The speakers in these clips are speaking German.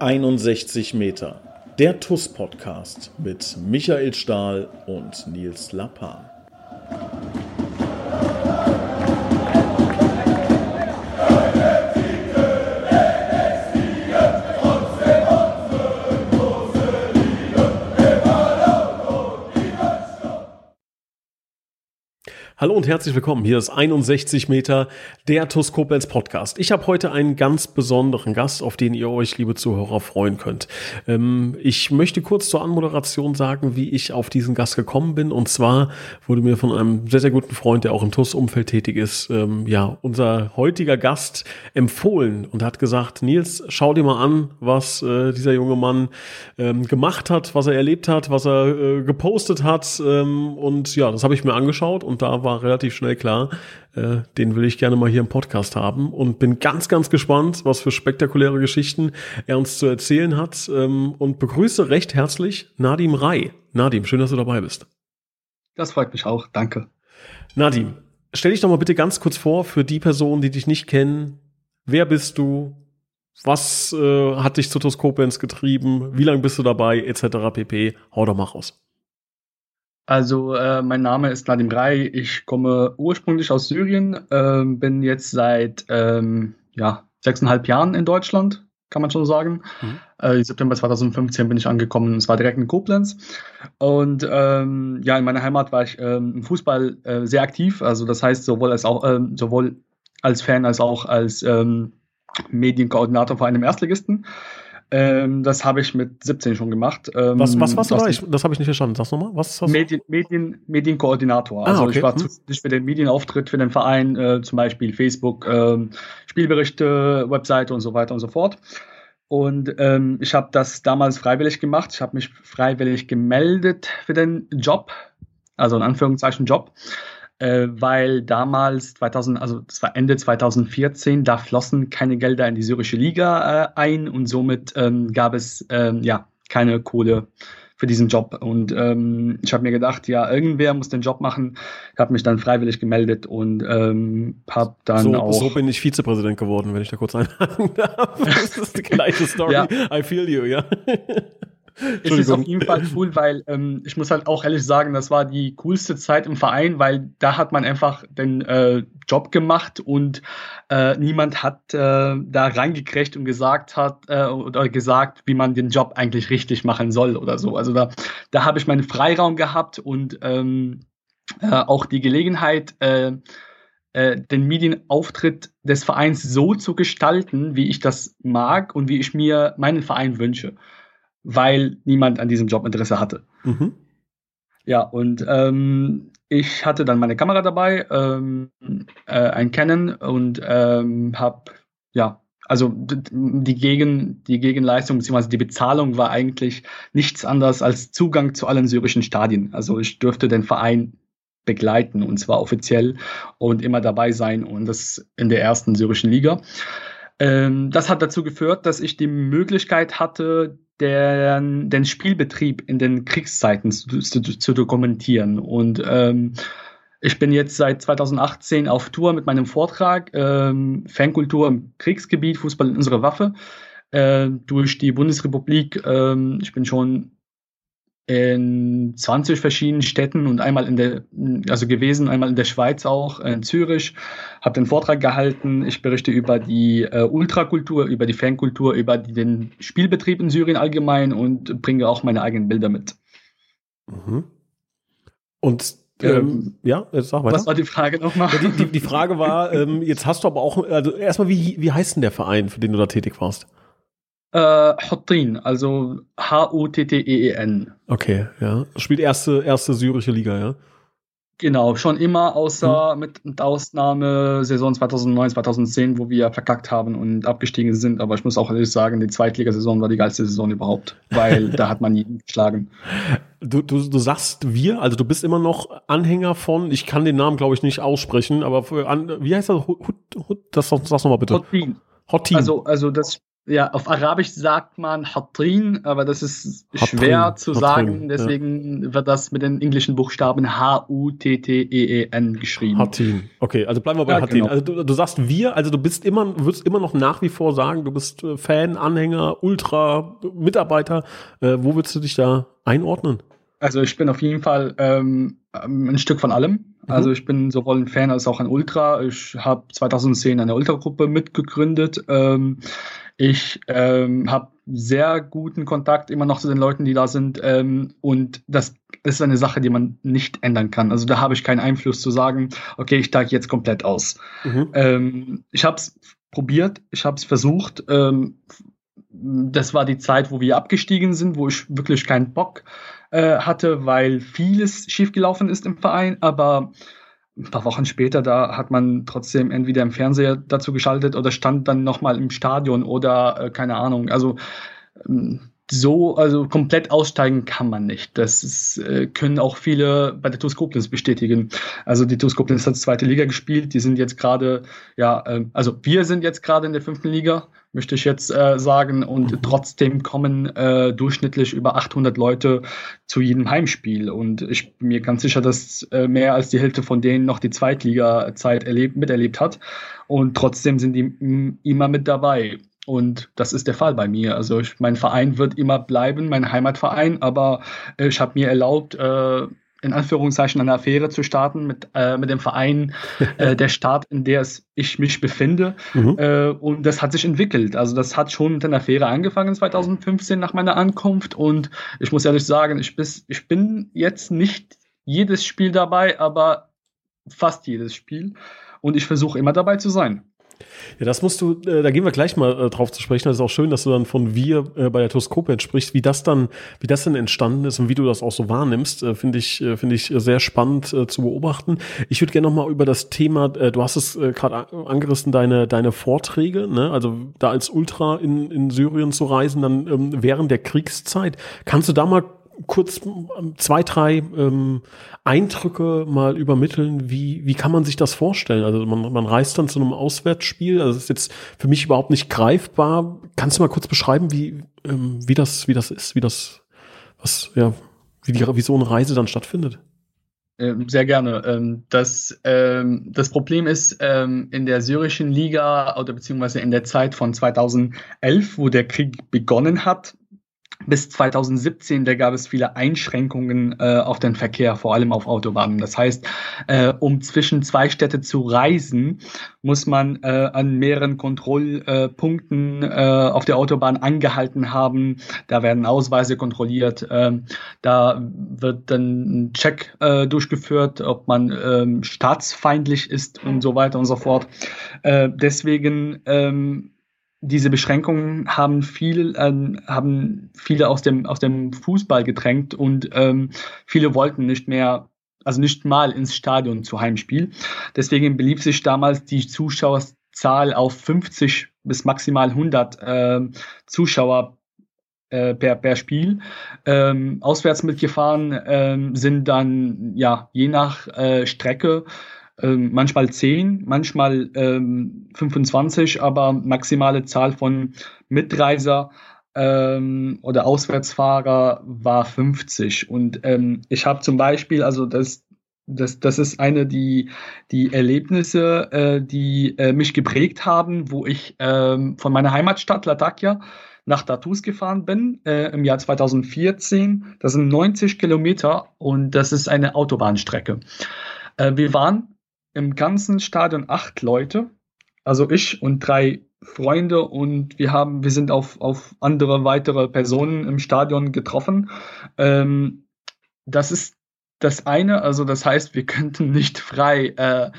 61 Meter. Der TUS-Podcast mit Michael Stahl und Nils Lappan. Hallo und herzlich willkommen. Hier ist 61 Meter der TUS Podcast. Ich habe heute einen ganz besonderen Gast, auf den ihr euch, liebe Zuhörer, freuen könnt. Ähm, ich möchte kurz zur Anmoderation sagen, wie ich auf diesen Gast gekommen bin. Und zwar wurde mir von einem sehr, sehr guten Freund, der auch im TUS-Umfeld tätig ist, ähm, ja, unser heutiger Gast empfohlen und hat gesagt, Nils, schau dir mal an, was äh, dieser junge Mann ähm, gemacht hat, was er erlebt hat, was er äh, gepostet hat. Ähm, und ja, das habe ich mir angeschaut und da war relativ schnell klar, äh, den will ich gerne mal hier im Podcast haben und bin ganz, ganz gespannt, was für spektakuläre Geschichten er uns zu erzählen hat ähm, und begrüße recht herzlich Nadim Rai. Nadim, schön, dass du dabei bist. Das freut mich auch, danke. Nadim, stell dich doch mal bitte ganz kurz vor für die Personen, die dich nicht kennen. Wer bist du? Was äh, hat dich zu Toskopens getrieben? Wie lange bist du dabei? Etc. pp. Hau doch mal raus. Also äh, mein Name ist Nadim Rai. Ich komme ursprünglich aus Syrien, äh, bin jetzt seit ähm, ja, sechseinhalb Jahren in Deutschland, kann man schon sagen. Mhm. Äh, September 2015 bin ich angekommen. Es war direkt in Koblenz. Und ähm, ja, in meiner Heimat war ich ähm, im Fußball äh, sehr aktiv. Also das heißt sowohl als auch ähm, sowohl als Fan als auch als ähm, Medienkoordinator vor einem Erstligisten. Ähm, das habe ich mit 17 schon gemacht. Ähm, was, was warst du da? Ich, das habe ich nicht verstanden. Sag's nochmal. Was hast Medien, Medien, Medienkoordinator. Ah, also okay. ich war hm. zuständig für den Medienauftritt für den Verein, äh, zum Beispiel Facebook, äh, Spielberichte, Webseite und so weiter und so fort. Und ähm, ich habe das damals freiwillig gemacht. Ich habe mich freiwillig gemeldet für den Job, also in Anführungszeichen Job äh, weil damals 2000, also das war Ende 2014, da flossen keine Gelder in die syrische Liga äh, ein und somit ähm, gab es ähm, ja keine Kohle für diesen Job. Und ähm, ich habe mir gedacht, ja, irgendwer muss den Job machen. Ich habe mich dann freiwillig gemeldet und ähm, habe dann so, auch. So bin ich Vizepräsident geworden, wenn ich da kurz einhaken darf. Das ist die gleiche Story. ja. I feel you, ja. es ist auf jeden Fall cool, weil ähm, ich muss halt auch ehrlich sagen, das war die coolste Zeit im Verein, weil da hat man einfach den äh, Job gemacht und äh, niemand hat äh, da reingekriegt und gesagt hat äh, oder gesagt, wie man den Job eigentlich richtig machen soll oder so. Also da, da habe ich meinen Freiraum gehabt und ähm, äh, auch die Gelegenheit, äh, den Medienauftritt des Vereins so zu gestalten, wie ich das mag und wie ich mir meinen Verein wünsche weil niemand an diesem Job Interesse hatte. Mhm. Ja, und ähm, ich hatte dann meine Kamera dabei, ähm, äh, ein Canon und ähm, habe, ja, also die, Gegen, die Gegenleistung bzw. die Bezahlung war eigentlich nichts anderes als Zugang zu allen syrischen Stadien. Also ich dürfte den Verein begleiten und zwar offiziell und immer dabei sein und das in der ersten syrischen Liga. Ähm, das hat dazu geführt, dass ich die Möglichkeit hatte, den, den Spielbetrieb in den Kriegszeiten zu, zu, zu dokumentieren. Und ähm, ich bin jetzt seit 2018 auf Tour mit meinem Vortrag ähm, Fankultur im Kriegsgebiet, Fußball in unsere Waffe äh, durch die Bundesrepublik. Ähm, ich bin schon in 20 verschiedenen Städten und einmal in der, also gewesen, einmal in der Schweiz auch, in Zürich, habe den Vortrag gehalten. Ich berichte über die äh, Ultrakultur, über die Fankultur, über die, den Spielbetrieb in Syrien allgemein und bringe auch meine eigenen Bilder mit. Mhm. Und ähm, ähm, ja, jetzt sag weiter. Was war die Frage nochmal? Die, die, die, Frage war, ähm, jetzt hast du aber auch, also erstmal, wie, wie heißt denn der Verein, für den du da tätig warst? Äh, Hottin, also H-U-T-T-E-E-N. Okay, ja. Spielt erste, erste syrische Liga, ja? Genau, schon immer, außer hm. mit, Ausnahme Saison 2009, 2010, wo wir verkackt haben und abgestiegen sind. Aber ich muss auch ehrlich sagen, die Zweitligasaison war die geilste Saison überhaupt, weil da hat man jeden geschlagen. Du, du, du sagst wir, also du bist immer noch Anhänger von, ich kann den Namen glaube ich nicht aussprechen, aber für, an, wie heißt das? Hut, Hut, das sag's nochmal bitte. Hottin. Hottin. Also, also das ja, auf Arabisch sagt man Hatrin, aber das ist Hatrin, schwer zu Hatrin, sagen. Deswegen ja. wird das mit den englischen Buchstaben H-U-T-T-E-E-N geschrieben. Hatrin. Okay, also bleiben wir bei ja, Hatrin. Genau. Also du, du, sagst wir, also du bist immer, würdest immer noch nach wie vor sagen, du bist äh, Fan, Anhänger, Ultra, Mitarbeiter. Äh, wo würdest du dich da einordnen? Also ich bin auf jeden Fall ähm, ein Stück von allem. Mhm. Also ich bin sowohl ein Fan als auch ein Ultra. Ich habe 2010 eine Ultragruppe mitgegründet. Ähm, ich ähm, habe sehr guten Kontakt immer noch zu den Leuten, die da sind. Ähm, und das ist eine Sache, die man nicht ändern kann. Also da habe ich keinen Einfluss zu sagen, okay, ich steige jetzt komplett aus. Mhm. Ähm, ich habe es probiert, ich habe es versucht. Ähm, das war die Zeit, wo wir abgestiegen sind, wo ich wirklich keinen Bock äh, hatte, weil vieles schiefgelaufen ist im Verein. Aber ein paar Wochen später, da hat man trotzdem entweder im Fernseher dazu geschaltet oder stand dann nochmal im Stadion oder äh, keine Ahnung. Also ähm, so, also komplett aussteigen kann man nicht. Das ist, äh, können auch viele bei der TuS Koblenz bestätigen. Also die TuS Koblenz hat zweite Liga gespielt. Die sind jetzt gerade, ja, äh, also wir sind jetzt gerade in der fünften Liga, möchte ich jetzt äh, sagen. Und mhm. trotzdem kommen äh, durchschnittlich über 800 Leute zu jedem Heimspiel. Und ich bin mir ganz sicher, dass äh, mehr als die Hälfte von denen noch die Zweitliga-Zeit erlebt, miterlebt hat. Und trotzdem sind die immer mit dabei. Und das ist der Fall bei mir. Also ich, mein Verein wird immer bleiben, mein Heimatverein, aber ich habe mir erlaubt, äh, in Anführungszeichen eine Affäre zu starten mit, äh, mit dem Verein, äh, der Stadt, in der es ich mich befinde. Mhm. Äh, und das hat sich entwickelt. Also das hat schon mit einer Affäre angefangen 2015 nach meiner Ankunft. Und ich muss ehrlich sagen, ich, bis, ich bin jetzt nicht jedes Spiel dabei, aber fast jedes Spiel. Und ich versuche immer dabei zu sein. Ja, das musst du, äh, da gehen wir gleich mal äh, drauf zu sprechen. Das ist auch schön, dass du dann von wir äh, bei der Toskope sprichst, wie das dann, wie das denn entstanden ist und wie du das auch so wahrnimmst, äh, finde ich, äh, finde ich sehr spannend äh, zu beobachten. Ich würde gerne nochmal über das Thema, äh, du hast es äh, gerade angerissen, deine, deine Vorträge, ne? also da als Ultra in, in Syrien zu reisen, dann ähm, während der Kriegszeit. Kannst du da mal kurz ähm, zwei, drei ähm, Eindrücke mal übermitteln? Wie, wie kann man sich das vorstellen? Also man, man reist dann zu einem Auswärtsspiel, also das ist jetzt für mich überhaupt nicht greifbar. Kannst du mal kurz beschreiben, wie, ähm, wie, das, wie das ist, wie das, was, ja, wie, die, wie so eine Reise dann stattfindet? Ähm, sehr gerne. Ähm, das, das Problem ist, in der syrischen Liga oder beziehungsweise in der Zeit von 2011, wo der Krieg begonnen hat, bis 2017, da gab es viele Einschränkungen äh, auf den Verkehr, vor allem auf Autobahnen. Das heißt, äh, um zwischen zwei Städte zu reisen, muss man äh, an mehreren Kontrollpunkten äh, auf der Autobahn angehalten haben. Da werden Ausweise kontrolliert. Äh, da wird dann ein Check äh, durchgeführt, ob man äh, staatsfeindlich ist und so weiter und so fort. Äh, deswegen ähm, diese Beschränkungen haben viel, ähm, haben viele aus dem, aus dem Fußball gedrängt und ähm, viele wollten nicht mehr, also nicht mal ins Stadion zu Heimspiel. Deswegen belief sich damals die Zuschauerzahl auf 50 bis maximal 100 äh, Zuschauer äh, per, per Spiel. Ähm, auswärts mitgefahren ähm, sind dann, ja, je nach äh, Strecke ähm, manchmal 10, manchmal ähm, 25, aber maximale Zahl von Mitreiser ähm, oder Auswärtsfahrer war 50. Und ähm, ich habe zum Beispiel, also das, das, das ist eine die, die Erlebnisse, äh, die äh, mich geprägt haben, wo ich ähm, von meiner Heimatstadt Latakia nach Datus gefahren bin äh, im Jahr 2014. Das sind 90 Kilometer und das ist eine Autobahnstrecke. Äh, wir waren im ganzen Stadion acht Leute, also ich und drei Freunde und wir haben, wir sind auf, auf andere weitere Personen im Stadion getroffen. Ähm, das ist das eine, also das heißt, wir könnten nicht frei, äh,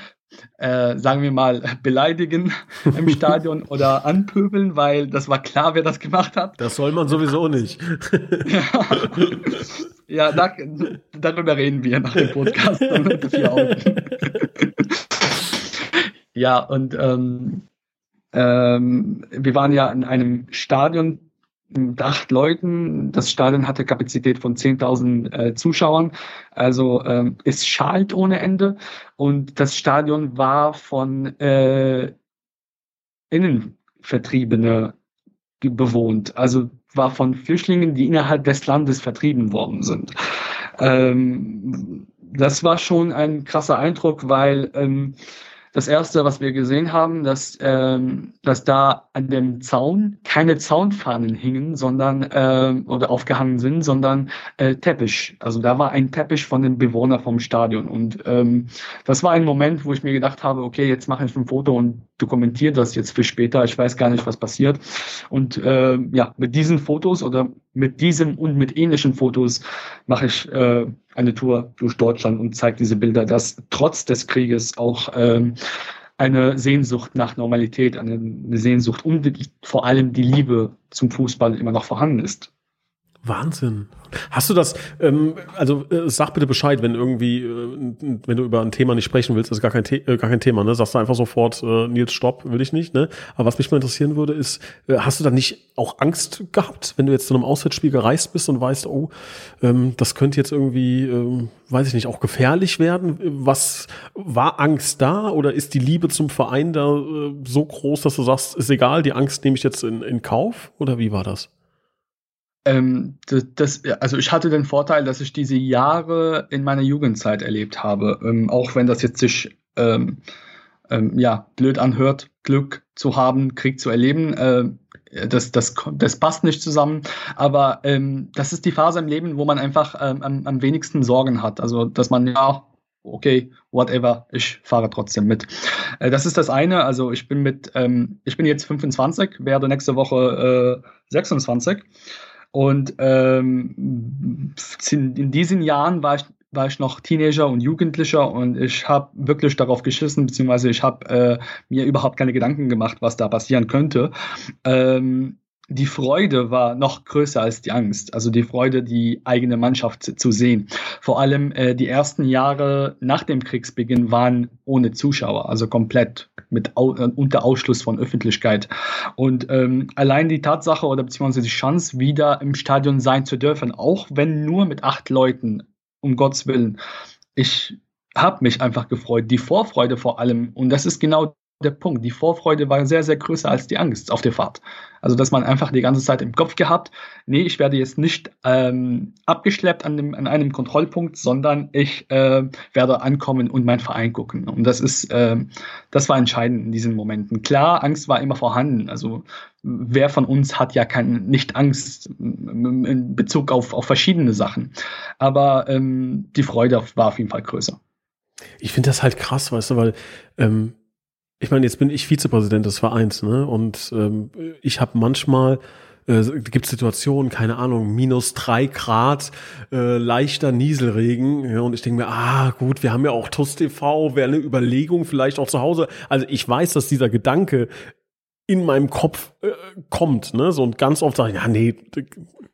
äh, sagen wir mal, beleidigen im Stadion oder anpöbeln, weil das war klar, wer das gemacht hat. Das soll man sowieso nicht. ja. Ja, da, darüber reden wir nach dem Podcast. ja, und ähm, ähm, wir waren ja in einem Stadion acht Leuten. Das Stadion hatte Kapazität von 10.000 äh, Zuschauern. Also ähm, es schalt ohne Ende. Und das Stadion war von äh, Innenvertriebene bewohnt. Also war von Flüchtlingen, die innerhalb des Landes vertrieben worden sind. Ähm, das war schon ein krasser Eindruck, weil ähm, das erste, was wir gesehen haben, dass, ähm, dass da an dem Zaun keine Zaunfahnen hingen, sondern äh, oder aufgehangen sind, sondern äh, Teppich. Also da war ein Teppich von den Bewohnern vom Stadion. Und ähm, das war ein Moment, wo ich mir gedacht habe, okay, jetzt mache ich ein Foto und dokumentiere das jetzt für später. Ich weiß gar nicht, was passiert. Und äh, ja, mit diesen Fotos oder mit diesem und mit ähnlichen Fotos mache ich äh, eine Tour durch Deutschland und zeigt diese Bilder, dass trotz des Krieges auch ähm, eine Sehnsucht nach Normalität, eine, eine Sehnsucht und vor allem die Liebe zum Fußball immer noch vorhanden ist. Wahnsinn. Hast du das, ähm, also äh, sag bitte Bescheid, wenn irgendwie, äh, wenn du über ein Thema nicht sprechen willst, ist gar kein, The äh, gar kein Thema, ne? Sagst du einfach sofort, äh, Nils, stopp, will ich nicht, ne? Aber was mich mal interessieren würde, ist, äh, hast du da nicht auch Angst gehabt, wenn du jetzt zu einem Auswärtsspiel gereist bist und weißt, oh, ähm, das könnte jetzt irgendwie, ähm, weiß ich nicht, auch gefährlich werden? Was war Angst da oder ist die Liebe zum Verein da äh, so groß, dass du sagst, ist egal, die Angst nehme ich jetzt in, in Kauf? Oder wie war das? Ähm, das, also ich hatte den Vorteil, dass ich diese Jahre in meiner Jugendzeit erlebt habe, ähm, auch wenn das jetzt sich ähm, ähm, ja blöd anhört, Glück zu haben, Krieg zu erleben. Äh, das, das, das passt nicht zusammen, aber ähm, das ist die Phase im Leben, wo man einfach ähm, am, am wenigsten Sorgen hat. Also, dass man ja okay, whatever, ich fahre trotzdem mit. Äh, das ist das eine. Also ich bin mit, ähm, ich bin jetzt 25, werde nächste Woche äh, 26. Und ähm, in diesen Jahren war ich, war ich noch Teenager und Jugendlicher und ich habe wirklich darauf geschissen, beziehungsweise ich habe äh, mir überhaupt keine Gedanken gemacht, was da passieren könnte. Ähm, die Freude war noch größer als die Angst. Also die Freude, die eigene Mannschaft zu sehen. Vor allem äh, die ersten Jahre nach dem Kriegsbeginn waren ohne Zuschauer, also komplett mit au äh, unter Ausschluss von Öffentlichkeit. Und ähm, allein die Tatsache oder beziehungsweise die Chance, wieder im Stadion sein zu dürfen, auch wenn nur mit acht Leuten, um Gottes Willen. Ich habe mich einfach gefreut, die Vorfreude vor allem. Und das ist genau der Punkt. Die Vorfreude war sehr, sehr größer als die Angst auf der Fahrt. Also, dass man einfach die ganze Zeit im Kopf gehabt, nee, ich werde jetzt nicht ähm, abgeschleppt an, dem, an einem Kontrollpunkt, sondern ich äh, werde ankommen und meinen Verein gucken. Und das ist, äh, das war entscheidend in diesen Momenten. Klar, Angst war immer vorhanden. Also, wer von uns hat ja kein, nicht Angst in Bezug auf, auf verschiedene Sachen. Aber ähm, die Freude war auf jeden Fall größer. Ich finde das halt krass, weißt du, weil ähm, ich meine, jetzt bin ich Vizepräsident des Vereins, ne? Und ähm, ich habe manchmal äh, gibt Situationen, keine Ahnung, minus drei Grad, äh, leichter Nieselregen. Ja, und ich denke mir, ah, gut, wir haben ja auch TUS TV, wäre eine Überlegung vielleicht auch zu Hause. Also ich weiß, dass dieser Gedanke in meinem Kopf äh, kommt, ne? So und ganz oft sage ich, ja, nee,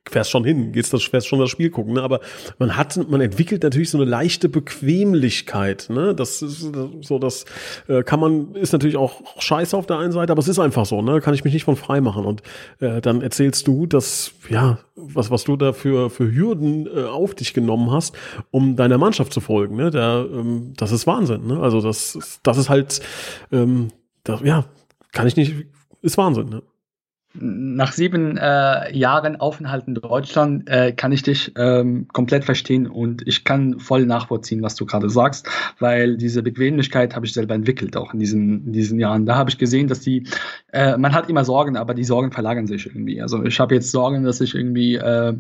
fährst schon hin, gehst das, fährst schon das Spiel gucken, ne? Aber man hat, man entwickelt natürlich so eine leichte Bequemlichkeit, ne? Das ist so, das äh, kann man, ist natürlich auch scheiße auf der einen Seite, aber es ist einfach so, ne? Kann ich mich nicht von frei machen. Und äh, dann erzählst du, dass, ja, was, was du da für, für Hürden äh, auf dich genommen hast, um deiner Mannschaft zu folgen, ne? Der, ähm, das ist Wahnsinn, ne? Also das, das ist halt, ähm, das, ja, kann ich nicht, ist Wahnsinn, ne? Nach sieben äh, Jahren Aufenthalt in Deutschland äh, kann ich dich ähm, komplett verstehen und ich kann voll nachvollziehen, was du gerade sagst, weil diese Bequemlichkeit habe ich selber entwickelt, auch in diesen, in diesen Jahren. Da habe ich gesehen, dass die, äh, man hat immer Sorgen, aber die Sorgen verlagern sich irgendwie. Also ich habe jetzt Sorgen, dass ich irgendwie, äh,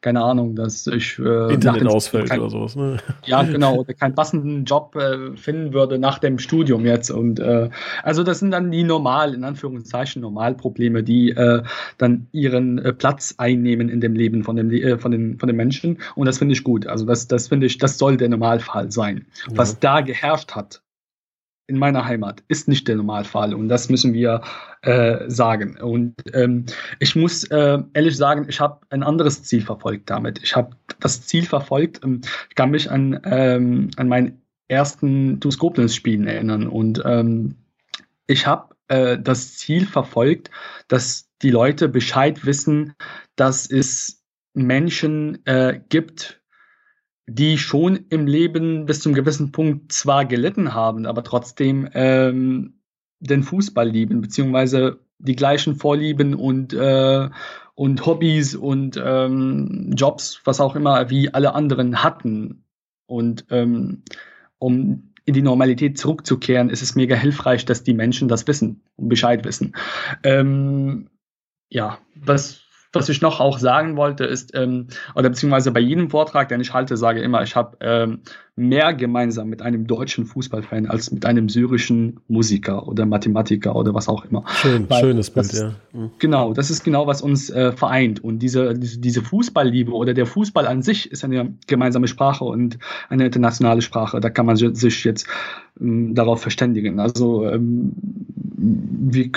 keine Ahnung, dass ich äh, Internet ausfällt kein, oder sowas. Ne? Ja, genau, oder keinen passenden Job äh, finden würde nach dem Studium jetzt. Und also das sind dann die normal, in Anführungszeichen, Normalprobleme, die äh, dann ihren äh, Platz einnehmen in dem Leben von, dem, äh, von, den, von den Menschen. Und das finde ich gut. Also das, das finde ich, das soll der Normalfall sein. Ja. Was da geherrscht hat in meiner Heimat ist nicht der Normalfall und das müssen wir äh, sagen. Und ähm, ich muss äh, ehrlich sagen, ich habe ein anderes Ziel verfolgt damit. Ich habe das Ziel verfolgt, ähm, ich kann mich an, ähm, an meinen ersten Duskopnis-Spielen erinnern und ähm, ich habe äh, das Ziel verfolgt, dass die Leute Bescheid wissen, dass es Menschen äh, gibt, die schon im Leben bis zum gewissen Punkt zwar gelitten haben, aber trotzdem ähm, den Fußball lieben, beziehungsweise die gleichen Vorlieben und, äh, und Hobbys und ähm, Jobs, was auch immer, wie alle anderen hatten. Und ähm, um in die Normalität zurückzukehren, ist es mega hilfreich, dass die Menschen das wissen und Bescheid wissen. Ähm, ja, was was ich noch auch sagen wollte, ist, ähm, oder beziehungsweise bei jedem Vortrag, den ich halte, sage immer, ich habe ähm, mehr gemeinsam mit einem deutschen Fußballfan als mit einem syrischen Musiker oder Mathematiker oder was auch immer. Schön, Weil schönes Bild, ist, ja. Mhm. Genau, das ist genau, was uns äh, vereint. Und diese, diese, diese Fußballliebe oder der Fußball an sich ist eine gemeinsame Sprache und eine internationale Sprache. Da kann man sich jetzt ähm, darauf verständigen. Also ähm, wie,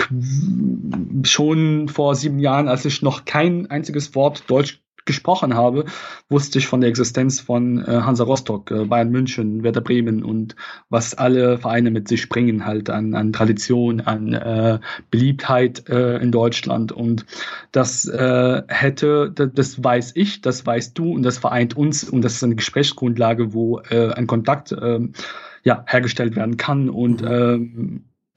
schon vor sieben Jahren, als ich noch kein einziges Wort Deutsch gesprochen habe, wusste ich von der Existenz von äh, Hansa Rostock, äh, Bayern München, Werder Bremen und was alle Vereine mit sich bringen, halt an, an Tradition, an äh, Beliebtheit äh, in Deutschland. Und das äh, hätte, das, das weiß ich, das weißt du und das vereint uns und das ist eine Gesprächsgrundlage, wo äh, ein Kontakt äh, ja, hergestellt werden kann und äh,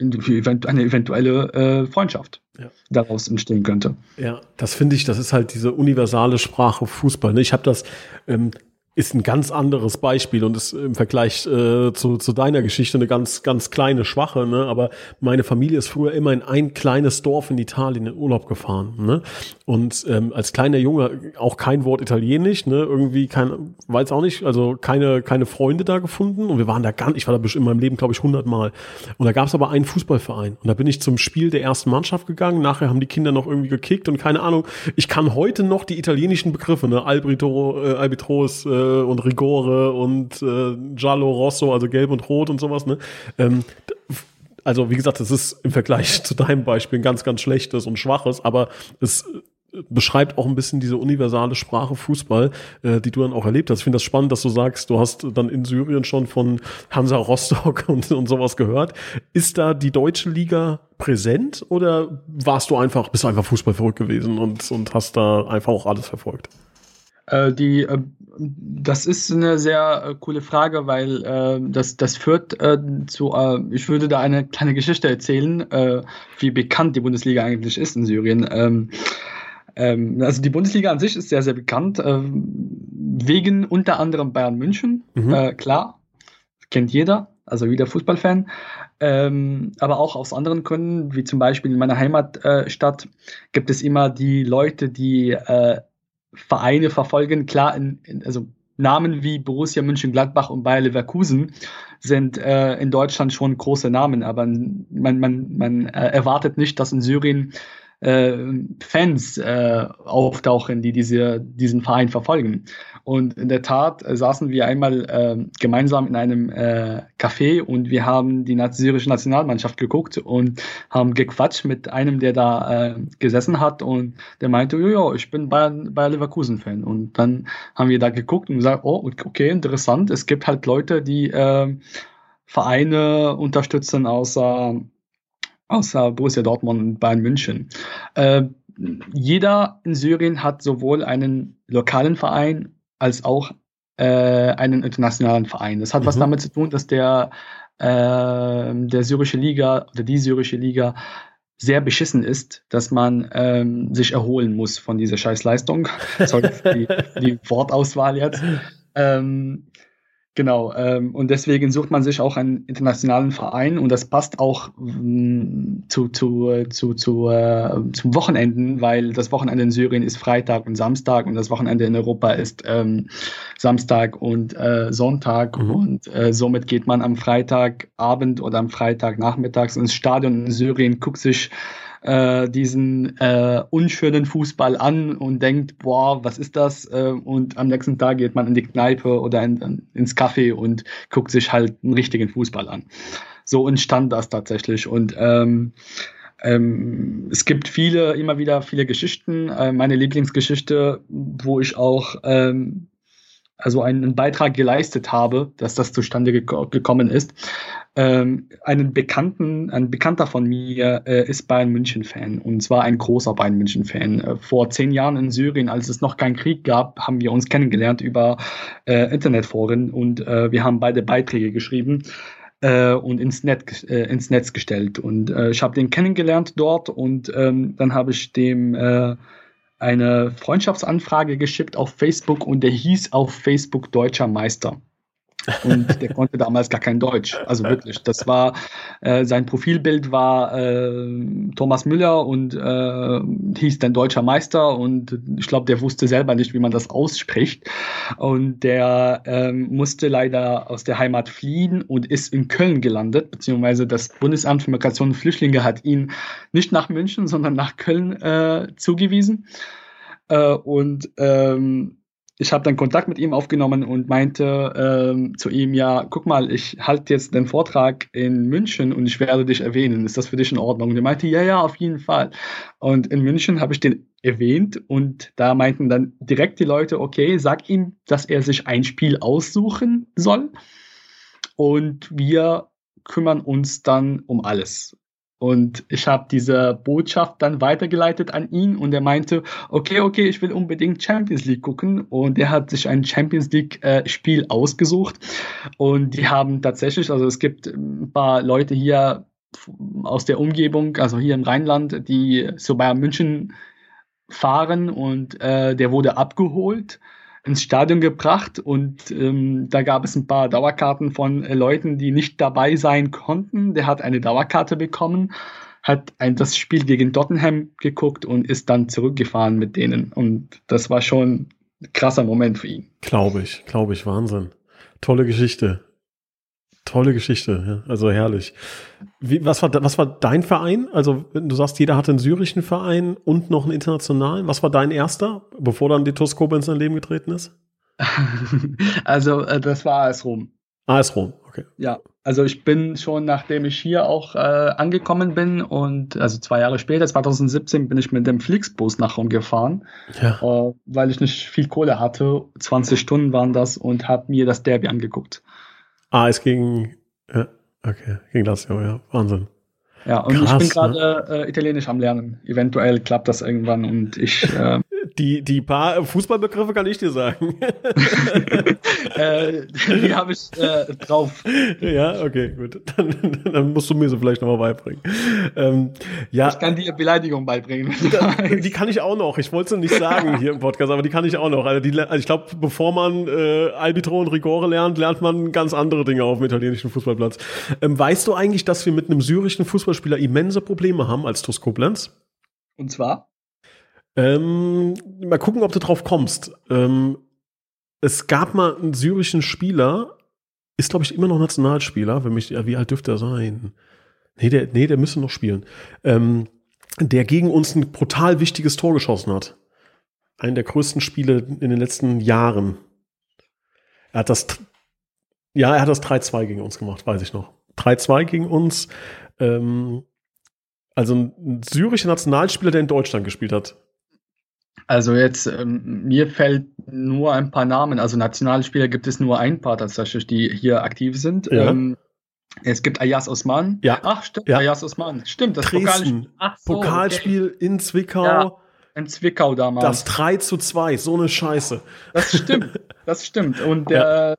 eine eventuelle äh, Freundschaft ja. daraus entstehen könnte. Ja, das finde ich, das ist halt diese universale Sprache Fußball. Ne? Ich habe das ähm, ist ein ganz anderes Beispiel und ist im Vergleich äh, zu, zu deiner Geschichte eine ganz, ganz kleine, schwache, ne? Aber meine Familie ist früher immer in ein kleines Dorf in Italien in Urlaub gefahren, ne? Und ähm, als kleiner Junge auch kein Wort Italienisch, ne? Irgendwie kein, weiß auch nicht, also keine, keine Freunde da gefunden und wir waren da nicht, ich war da in meinem Leben, glaube ich, hundertmal. Und da gab es aber einen Fußballverein und da bin ich zum Spiel der ersten Mannschaft gegangen, nachher haben die Kinder noch irgendwie gekickt und keine Ahnung, ich kann heute noch die italienischen Begriffe, ne? Albrito, äh, Albitros, äh, und Rigore und äh, Giallo Rosso, also gelb und rot und sowas, ne? Ähm, also wie gesagt, das ist im Vergleich zu deinem Beispiel ein ganz, ganz schlechtes und schwaches, aber es beschreibt auch ein bisschen diese universale Sprache Fußball, äh, die du dann auch erlebt hast. Ich finde das spannend, dass du sagst, du hast dann in Syrien schon von Hansa Rostock und, und sowas gehört. Ist da die deutsche Liga präsent oder warst du einfach, bist du einfach Fußball verrückt gewesen und, und hast da einfach auch alles verfolgt? Äh, die, äh, das ist eine sehr äh, coole Frage, weil äh, das, das führt äh, zu, äh, ich würde da eine kleine Geschichte erzählen, wie bekannt die Bundesliga eigentlich ist in Syrien. Ähm, ähm, also die Bundesliga an sich ist sehr, sehr bekannt, wegen unter anderem Bayern München, mhm. klar, kennt jeder, also jeder Fußballfan, ähm, aber auch aus anderen Gründen, wie zum Beispiel in meiner Heimatstadt gibt es immer die Leute, die Vereine verfolgen. Klar, in, in, also Namen wie Borussia Mönchengladbach und Bayer Leverkusen sind äh, in Deutschland schon große Namen, aber man, man, man äh, erwartet nicht, dass in Syrien äh, Fans äh, auftauchen, die diese, diesen Verein verfolgen. Und in der Tat äh, saßen wir einmal äh, gemeinsam in einem äh, Café und wir haben die syrische Nationalmannschaft geguckt und haben gequatscht mit einem, der da äh, gesessen hat und der meinte, ja, ich bin Bayern, Bayer Leverkusen-Fan. Und dann haben wir da geguckt und gesagt, oh, okay, interessant. Es gibt halt Leute, die Vereine unterstützen, außer außer Borussia Dortmund und Bayern München. Äh, jeder in Syrien hat sowohl einen lokalen Verein als auch äh, einen internationalen Verein. Das hat mhm. was damit zu tun, dass der, äh, der syrische Liga oder die syrische Liga sehr beschissen ist, dass man ähm, sich erholen muss von dieser Scheißleistung. Sorry für die, die Wortauswahl jetzt. Ähm, Genau, ähm, und deswegen sucht man sich auch einen internationalen Verein und das passt auch ähm, zu, zu, äh, zu, zu, äh, zum Wochenenden, weil das Wochenende in Syrien ist Freitag und Samstag und das Wochenende in Europa ist ähm, Samstag und äh, Sonntag mhm. und äh, somit geht man am Freitagabend oder am Freitagnachmittags ins Stadion in Syrien, guckt sich äh, diesen äh, unschönen Fußball an und denkt, boah, was ist das? Äh, und am nächsten Tag geht man in die Kneipe oder in, ins Café und guckt sich halt einen richtigen Fußball an. So entstand das tatsächlich. Und ähm, ähm, es gibt viele, immer wieder viele Geschichten. Äh, meine Lieblingsgeschichte, wo ich auch ähm, also einen Beitrag geleistet habe, dass das zustande gek gekommen ist. Ähm, einen Bekannten, ein Bekannter von mir äh, ist Bayern München-Fan und zwar ein großer Bayern München-Fan. Äh, vor zehn Jahren in Syrien, als es noch keinen Krieg gab, haben wir uns kennengelernt über äh, Internetforen und äh, wir haben beide Beiträge geschrieben. äh, und ins Netz, äh, ins Netz gestellt. Und ich habe den kennengelernt dort und ähm, dann habe ich dem eine Freundschaftsanfrage geschickt auf Facebook und der hieß auf Facebook Deutscher Meister. Und der konnte damals gar kein Deutsch. Also wirklich. Das war, äh, sein Profilbild war äh, Thomas Müller und äh, hieß dann Deutscher Meister und ich glaube, der wusste selber nicht, wie man das ausspricht. Und der ähm, musste leider aus der Heimat fliehen und ist in Köln gelandet, beziehungsweise das Bundesamt für Migration und Flüchtlinge hat ihn nicht nach München, sondern nach Köln äh, zugewiesen. Äh, und ähm, ich habe dann Kontakt mit ihm aufgenommen und meinte ähm, zu ihm, ja, guck mal, ich halte jetzt den Vortrag in München und ich werde dich erwähnen. Ist das für dich in Ordnung? Und er meinte, ja, ja, auf jeden Fall. Und in München habe ich den erwähnt und da meinten dann direkt die Leute, okay, sag ihm, dass er sich ein Spiel aussuchen soll und wir kümmern uns dann um alles. Und ich habe diese Botschaft dann weitergeleitet an ihn und er meinte, okay, okay, ich will unbedingt Champions League gucken. Und er hat sich ein Champions League äh, Spiel ausgesucht. Und die haben tatsächlich, also es gibt ein paar Leute hier aus der Umgebung, also hier im Rheinland, die so bei München fahren und äh, der wurde abgeholt ins Stadion gebracht und ähm, da gab es ein paar Dauerkarten von äh, Leuten, die nicht dabei sein konnten. Der hat eine Dauerkarte bekommen, hat ein, das Spiel gegen Tottenham geguckt und ist dann zurückgefahren mit denen. Und das war schon ein krasser Moment für ihn. Glaube ich, glaube ich, Wahnsinn. Tolle Geschichte. Tolle Geschichte, ja. also herrlich. Wie, was, war, was war dein Verein? Also, du sagst, jeder hatte einen syrischen Verein und noch einen internationalen. Was war dein erster, bevor dann die TuS Koblenz in dein Leben getreten ist? also, äh, das war AS Rom. AS Rom, okay. Ja, also ich bin schon, nachdem ich hier auch äh, angekommen bin und also zwei Jahre später, 2017, bin ich mit dem Flixbus nach Rom gefahren, ja. äh, weil ich nicht viel Kohle hatte. 20 Stunden waren das und habe mir das Derby angeguckt. Ah, ist gegen, ja, okay, gegen Lazio, ja, Wahnsinn. Ja, und Krass, ich bin gerade ne? äh, Italienisch am Lernen. Eventuell klappt das irgendwann und ich äh, die, die paar Fußballbegriffe kann ich dir sagen. äh, die habe ich äh, drauf. Ja, okay, gut. Dann, dann, musst du mir so vielleicht nochmal beibringen. Ähm, ja, ich kann dir Beleidigung beibringen. die kann ich auch noch. Ich wollte es nicht sagen hier im Podcast, aber die kann ich auch noch. Also, die, also ich glaube, bevor man äh, Albitro und Rigore lernt, lernt man ganz andere Dinge auf dem italienischen Fußballplatz. Ähm, weißt du eigentlich, dass wir mit einem syrischen Fußballspieler immense Probleme haben als TuS Koblenz? Und zwar? Ähm, mal gucken, ob du drauf kommst. Ähm, es gab mal einen syrischen Spieler, ist glaube ich immer noch Nationalspieler, wenn mich, ja, wie alt dürfte er sein? Nee, der, nee, der müsste noch spielen. Ähm, der gegen uns ein brutal wichtiges Tor geschossen hat. Einen der größten Spiele in den letzten Jahren. Er hat das, ja, er hat das 3-2 gegen uns gemacht, weiß ich noch. 3-2 gegen uns. Ähm, also ein syrischer Nationalspieler, der in Deutschland gespielt hat. Also jetzt, ähm, mir fällt nur ein paar Namen. Also Nationalspieler gibt es nur ein paar tatsächlich, die hier aktiv sind. Ja. Ähm, es gibt Ayas Osman. Ja. Ach, stimmt, ja. Ayas Osman. Stimmt, das Dresden. Ach so, Pokalspiel okay. in Zwickau. Ja, in Zwickau damals. Das 3 zu 2, so eine Scheiße. Das stimmt, das stimmt. Und der,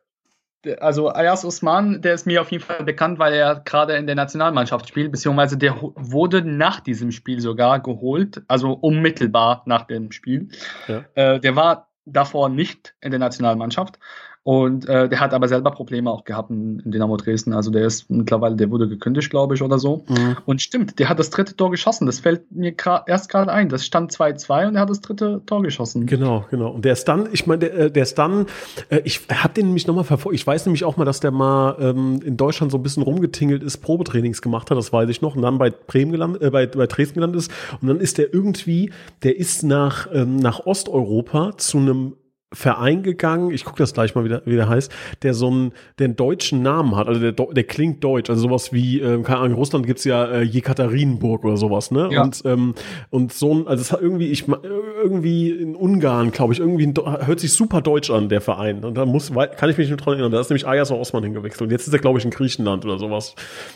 also Ayas Usman, der ist mir auf jeden Fall bekannt, weil er gerade in der Nationalmannschaft spielt, beziehungsweise der wurde nach diesem Spiel sogar geholt, also unmittelbar nach dem Spiel. Ja. Äh, der war davor nicht in der Nationalmannschaft und äh, der hat aber selber Probleme auch gehabt in, in Dynamo Dresden. Also der ist mittlerweile, der wurde gekündigt, glaube ich, oder so. Mhm. Und stimmt, der hat das dritte Tor geschossen. Das fällt mir erst gerade ein. Das stand 2-2 und er hat das dritte Tor geschossen. Genau, genau. Und der ist dann, ich meine, der, äh, der ist dann, äh, ich habe den nämlich nochmal verfolgt. Ich weiß nämlich auch mal, dass der mal ähm, in Deutschland so ein bisschen rumgetingelt ist, Probetrainings gemacht hat, das weiß ich noch. Und dann bei Bremen gelandet, äh, bei, bei Dresden gelandet ist. Und dann ist der irgendwie, der ist nach, ähm, nach Osteuropa zu einem Verein gegangen, ich gucke das gleich mal, wie der, wie der heißt, der so einen, der einen deutschen Namen hat, also der, der klingt deutsch, also sowas wie, ähm, keine Ahnung, in Russland gibt's ja äh, Jekaterinburg oder sowas, ne? Ja. Und, ähm, und so ein, also es hat irgendwie, ich irgendwie in Ungarn, glaube ich, irgendwie hört sich super deutsch an, der Verein. Und da muss, kann ich mich nicht dran erinnern, da ist nämlich Ayas Osman hingewechselt. Und jetzt ist er, glaube ich, in Griechenland oder sowas.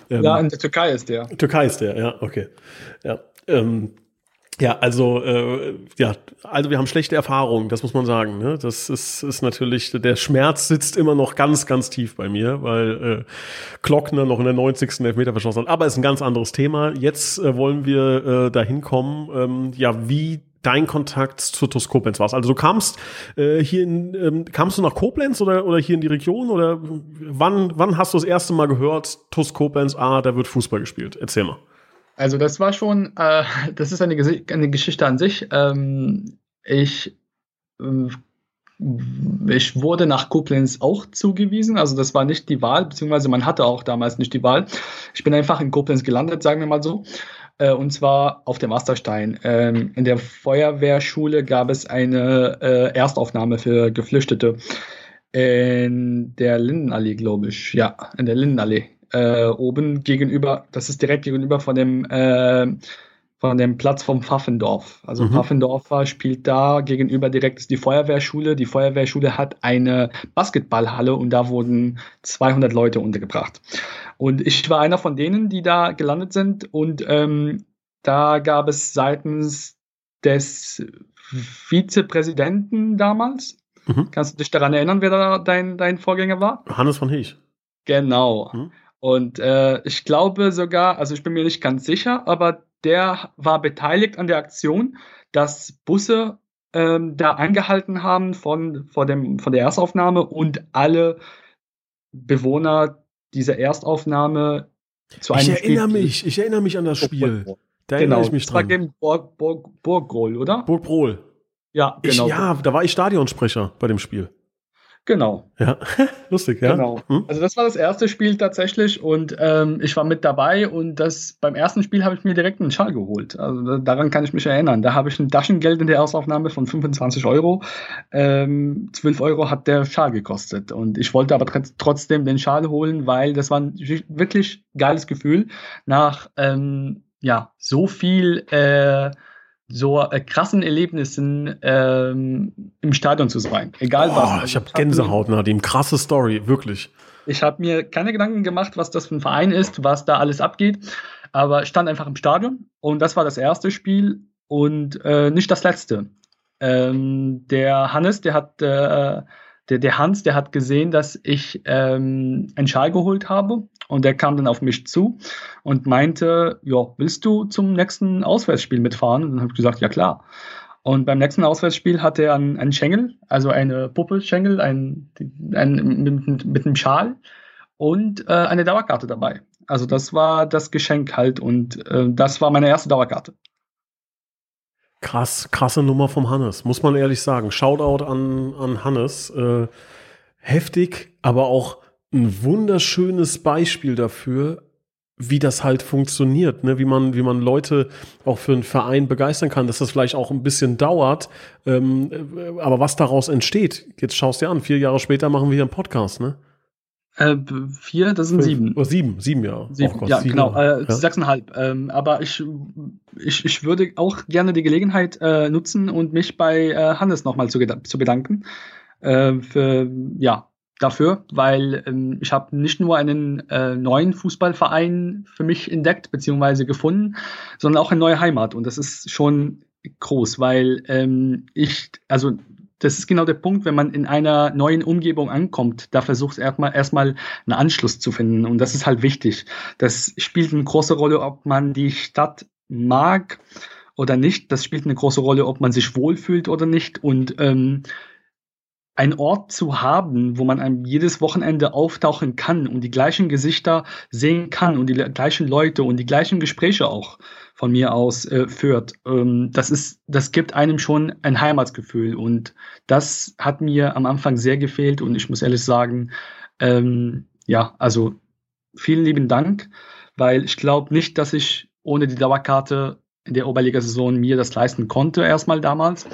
Ähm, ja, in der Türkei ist der. Türkei ist der, ja, okay. Ja. Ähm, Ja, also äh, ja, also wir haben schlechte Erfahrungen, das muss man sagen. Ne? Das ist, ist natürlich, der Schmerz sitzt immer noch ganz, ganz tief bei mir, weil äh, Klockner noch in der 90. Elfmeter verschossen hat. Aber ist ein ganz anderes Thema. Jetzt äh, wollen wir äh, dahin kommen, ähm, ja, wie dein Kontakt zu TuS Koblenz war. Also du kamst äh, hier in, ähm, kamst du nach Koblenz oder, oder hier in die Region oder wann, wann hast du das erste Mal gehört, TuS Koblenz, ah, da wird Fußball gespielt? Erzähl mal. Also das war schon, äh, das ist eine, eine Geschichte an sich. Ähm, ich, äh, ich wurde nach Koblenz auch zugewiesen, also das war nicht die Wahl, beziehungsweise man hatte auch damals nicht die Wahl. Ich bin einfach in Koblenz gelandet, sagen wir mal so. Äh, und zwar auf dem Masterstein. Ähm, in der Feuerwehrschule gab es eine äh, Erstaufnahme für Geflüchtete in der Lindenallee, glaube ich. Ja, in der Lindenallee äh, oben gegenüber, das ist direkt gegenüber von dem, äh, von dem Platz vom Pfaffendorf. Also mhm. Pfaffendorfer spielt da gegenüber direkt ist die Feuerwehrschule. Die Feuerwehrschule hat eine Basketballhalle und da wurden 200 Leute untergebracht. Und ich war einer von denen, die da gelandet sind und ähm, da gab es seitens des Vizepräsidenten damals, mhm. kannst du dich daran erinnern, wer da dein, dein Vorgänger war? Hannes von Heech. Genau. Mhm. Und äh, ich glaube sogar, also ich bin mir nicht ganz sicher, aber der war beteiligt an der Aktion, dass Busse ähm, da angehalten haben von, von, dem, von der Erstaufnahme und alle Bewohner dieser Erstaufnahme zu einem Ich erinnere Spiel mich, ich erinnere mich an das Spiel. Da genau, ich mich dran. Das war gegen Burg, Burg, Burgrol, oder? Burgbrohl. Ja, genau. Ich, ja, da war ich Stadionsprecher bei dem Spiel. Genau. Ja, lustig, ja. Genau. Hm? Also das war das erste Spiel tatsächlich und ähm, ich war mit dabei und das beim ersten Spiel habe ich mir direkt einen Schal geholt. Also daran kann ich mich erinnern. Da habe ich ein Taschengeld in der Erstaufnahme von 25 Euro. Ähm, 12 Euro hat der Schal gekostet und ich wollte aber trotzdem den Schal holen, weil das war ein wirklich geiles Gefühl nach ähm, ja so viel äh, so äh, krassen Erlebnissen ähm, im Stadion zu sein. Egal oh, was. Also, ich habe Gänsehaut, Nadim. Krasse Story, wirklich. Ich habe mir keine Gedanken gemacht, was das für ein Verein ist, was da alles abgeht. Aber ich stand einfach im Stadion und das war das erste Spiel und äh, nicht das letzte. Ähm, der Hannes, der hat äh, der, der Hans, der hat gesehen, dass ich ähm, einen Schal geholt habe und der kam dann auf mich zu und meinte, ja, willst du zum nächsten Auswärtsspiel mitfahren? Und dann habe ich gesagt, ja klar. Und beim nächsten Auswärtsspiel hatte er einen, einen Schengel, also eine Puppe Schengel, ein, ein, mit, mit einem Schal und äh, eine Dauerkarte dabei. Also das war das Geschenk halt und äh, das war meine erste Dauerkarte. Krass, krasse Nummer vom Hannes, muss man ehrlich sagen. Shoutout an, an Hannes. Äh, heftig, aber auch ein wunderschönes Beispiel dafür, wie das halt funktioniert, ne? wie man, wie man Leute auch für einen Verein begeistern kann, dass das vielleicht auch ein bisschen dauert, ähm, äh, aber was daraus entsteht, jetzt schaust dir an, vier Jahre später machen wir hier einen Podcast, ne? Äh, vier, das sind Fünf, sieben. Oh, sieben, sieben Jahre. Sieben, oh Gott, ja, sieben genau. Äh, ja. sechseinhalb. Ähm, aber ich, ich, ich würde auch gerne die Gelegenheit äh, nutzen und mich bei äh, Hannes nochmal zu, zu bedanken. Äh, für, ja, dafür, weil ähm, ich habe nicht nur einen äh, neuen Fußballverein für mich entdeckt bzw. gefunden, sondern auch eine neue Heimat. Und das ist schon groß, weil ähm, ich, also das ist genau der Punkt, wenn man in einer neuen Umgebung ankommt, da versucht erstmal erstmal einen Anschluss zu finden und das ist halt wichtig. Das spielt eine große Rolle, ob man die Stadt mag oder nicht. Das spielt eine große Rolle, ob man sich wohlfühlt oder nicht und ähm, ein Ort zu haben, wo man jedes Wochenende auftauchen kann und die gleichen Gesichter sehen kann und die gleichen Leute und die gleichen Gespräche auch von mir aus äh, führt. Ähm, das ist, das gibt einem schon ein Heimatsgefühl und das hat mir am Anfang sehr gefehlt und ich muss ehrlich sagen, ähm, ja, also vielen lieben Dank, weil ich glaube nicht, dass ich ohne die Dauerkarte in der Oberliga-Saison mir das leisten konnte erstmal damals.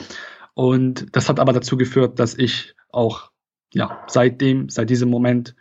Und das hat aber dazu geführt, dass ich auch ja, seitdem, seit diesem Moment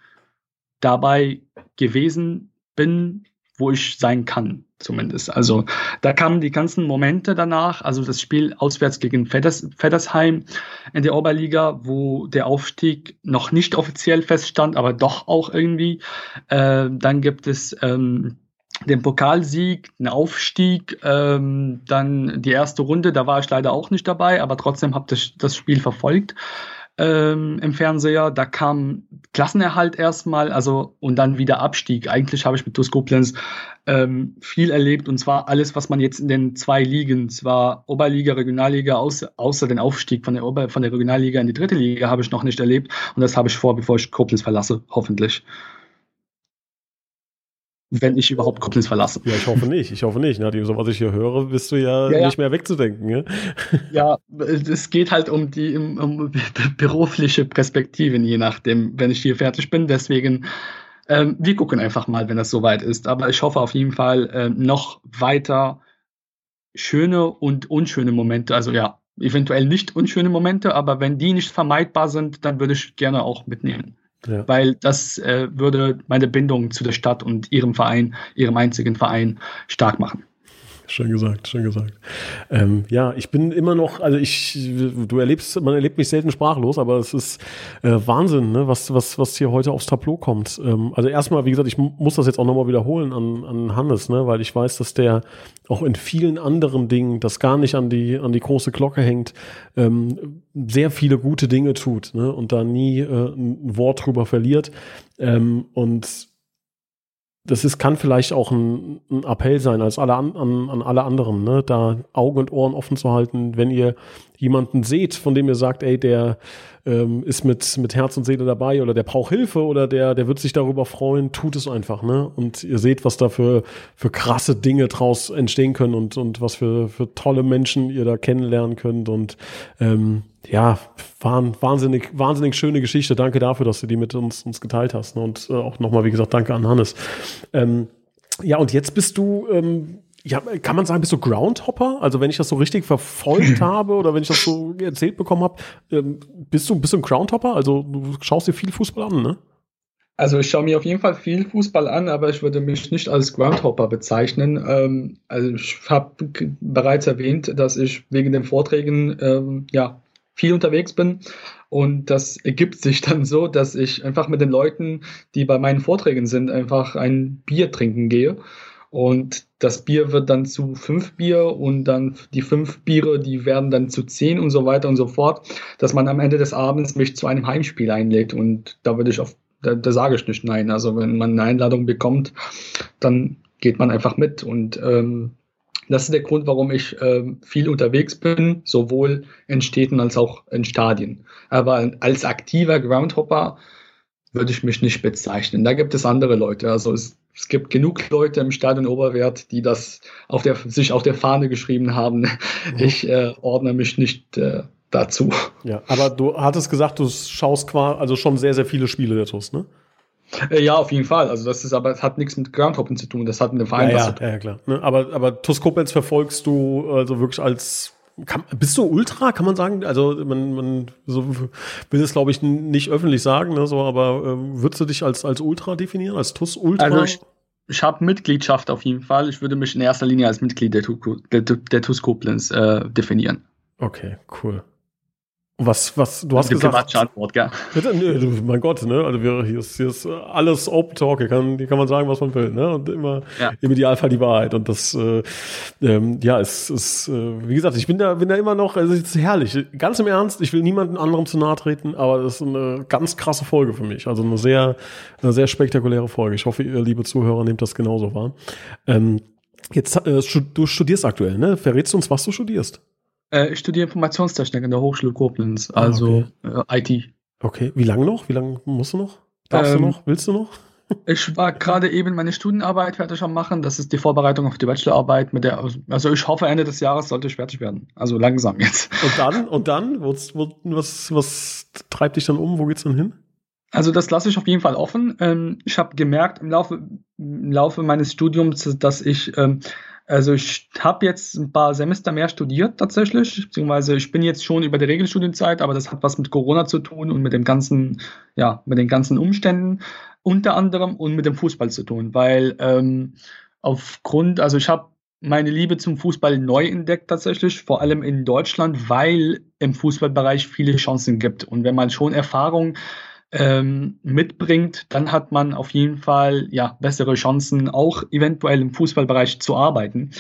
dabei gewesen bin, wo ich sein kann, zumindest. Also da kamen die ganzen Momente danach, also das Spiel auswärts gegen Feddersheim in der Oberliga, wo der Aufstieg noch nicht offiziell feststand, aber doch auch irgendwie. Äh, dann gibt es ähm, den Pokalsieg, einen Aufstieg, ähm, dann die erste Runde, da war ich leider auch nicht dabei, aber trotzdem habe ich das Spiel verfolgt ähm, im Fernseher. Da kam Klassenerhalt erstmal, also und dann wieder Abstieg. Eigentlich habe ich mit TuS Koblenz ähm, viel erlebt und zwar alles, was man jetzt in den zwei Ligen, zwar Oberliga, Regionalliga, außer, außer den Aufstieg von der, Ober von der Regionalliga in die dritte Liga, habe ich noch nicht erlebt und das habe ich vor, bevor ich Koblenz verlasse, hoffentlich wenn ich überhaupt Koblenz verlasse. Ja, ich hoffe nicht. Ich hoffe nicht. Nachdem so was ich hier höre, bist du ja, ja, ja. nicht mehr wegzudenken. Ja? ja, es geht halt um die um, um berufliche Perspektiven, je nachdem, wenn ich hier fertig bin. Deswegen, ähm, wir gucken einfach mal, wenn das soweit ist. Aber ich hoffe auf jeden Fall äh, noch weiter schöne und unschöne Momente. Also ja, eventuell nicht unschöne Momente, aber wenn die nicht vermeidbar sind, dann würde ich gerne auch mitnehmen. Ja. Weil das äh, würde meine Bindung zu der Stadt und ihrem Verein, ihrem einzigen Verein stark machen. Schön gesagt, schön gesagt. Ähm, ja, ich bin immer noch, also ich, du erlebst, man erlebt mich selten sprachlos, aber es ist äh, Wahnsinn, ne, was, was, was hier heute aufs Tableau kommt. Ähm, also erstmal, wie gesagt, ich muss das jetzt auch nochmal wiederholen an, an Hannes, ne, weil ich weiß, dass der auch in vielen anderen Dingen, das gar nicht an die, an die große Glocke hängt, ähm, sehr viele gute Dinge tut, ne, und da nie äh, ein Wort drüber verliert. Ähm, und das ist, kann vielleicht auch ein, ein Appell sein, als alle an, an, an alle anderen, ne? da Augen und Ohren offen zu halten, wenn ihr jemanden seht, von dem ihr sagt, ey, der ähm, ist mit, mit Herz und Seele dabei oder der braucht Hilfe oder der, der wird sich darüber freuen, tut es einfach, ne? Und ihr seht, was da für, für krasse Dinge draus entstehen können und, und was für, für tolle Menschen ihr da kennenlernen könnt und ähm, ja, wahnsinnig, wahnsinnig schöne Geschichte. Danke dafür, dass du die mit uns, uns geteilt hast. Ne? Und äh, auch nochmal, wie gesagt, danke an Hannes. Ähm, ja, und jetzt bist du ähm, ja, kann man sagen, bist du Groundhopper? Also wenn ich das so richtig verfolgt habe oder wenn ich das so erzählt bekommen habe, ähm, bist du, bist du ein Groundhopper? Also du schaust dir viel Fußball an, ne? Also ich schaue mir auf jeden Fall viel Fußball an, aber ich würde mich nicht als Groundhopper bezeichnen. Ähm, also ich habe bereits erwähnt, dass ich wegen den Vorträgen ähm, ja viel unterwegs bin und das ergibt sich dann so, dass ich einfach mit den Leuten, die bei meinen Vorträgen sind, einfach ein Bier trinken gehe und das Bier wird dann zu fünf Bier und dann die fünf Biere, die werden dann zu zehn und so weiter und so fort, dass man am Ende des Abends mich zu einem Heimspiel einlädt. Und da würde ich auf, da, da sage ich nicht nein. Also wenn man eine Einladung bekommt, dann geht man einfach mit. Und ähm, das ist der Grund, warum ich äh, viel unterwegs bin, sowohl in Städten als auch in Stadien. Aber als aktiver Groundhopper würde ich mich nicht bezeichnen. Da gibt es andere Leute. Also es es gibt genug Leute im Stadion Oberwert, die das auf der, sich auf der Fahne geschrieben haben. Mhm. Ich äh, ordne mich nicht äh, dazu. Ja, aber du hattest gesagt, du schaust quasi, also schon sehr, sehr viele Spiele der TUS, ne? Äh, ja, auf jeden Fall. Also das ist aber, es hat nichts mit Groundhopping zu tun. Das hat mit dem Verein ja, was ja, zu tun. Ja, klar. Ne? Aber, aber TUS Koblenz verfolgst du also wirklich als kann, bist du Ultra, kann man sagen? Also man, man so will es, glaube ich, nicht öffentlich sagen, ne, so, aber äh, würdest du dich als, als Ultra definieren, als TUS Ultra? Also ich, ich habe Mitgliedschaft auf jeden Fall. Ich würde mich in erster Linie als Mitglied der, TUS Koblenz äh, definieren. Okay, cool. Was, was, du hast gesagt. Antwort, gell? Bitte, nee, du, mein Gott, ne? Also wir, hier ist, hier ist alles Open Talk, hier kann, hier kann man sagen, was man will, ne? Und immer ja. im Idealfall die Wahrheit. Und das, äh, ähm, ja, es ist, äh, wie gesagt, ich bin da, bin da immer noch, also es ist herrlich. Ganz im Ernst, ich will niemanden anderem zu nahe treten, aber das ist eine ganz krasse Folge für mich. Also eine sehr, eine sehr spektakuläre Folge. Ich hoffe, ihr, liebe Zuhörer, nehmt das genauso wahr. Ähm, jetzt, äh, du studierst aktuell, ne? Verrätst du uns, was du studierst? Äh, ich studiere Informationstechnik in der Hochschule Koblenz, ah, also ah, okay. äh, IT. Okay, wie lange noch? Wie lange musst du noch? Darfst ähm, du noch? Willst du noch? ich war gerade eben meine Studienarbeit fertig am machen. Das ist die Vorbereitung auf die Bachelorarbeit. Mit der, also ich hoffe, Ende des Jahres sollte ich fertig werden. Also langsam jetzt. Und dann? Und dann? Was, was, was treibt dich dann um? Wo geht's dann hin? Also das lasse ich auf jeden Fall offen. Ähm, ich habe gemerkt im Laufe, im Laufe meines Studiums, dass ich ähm, also ich habe jetzt ein paar Semester mehr studiert tatsächlich, beziehungsweise ich bin jetzt schon über die Regelstudienzeit, aber das hat was mit Corona zu tun und mit dem ganzen, ja, mit den ganzen Umständen unter anderem und mit dem Fußball zu tun, weil ähm, aufgrund, also ich habe meine Liebe zum Fußball neu entdeckt tatsächlich, vor allem in Deutschland, weil im Fußballbereich viele Chancen gibt. Und wenn man schon Erfahrung ähm, mitbringt, dann hat man auf jeden Fall ja bessere Chancen, auch eventuell im Fußballbereich zu arbeiten.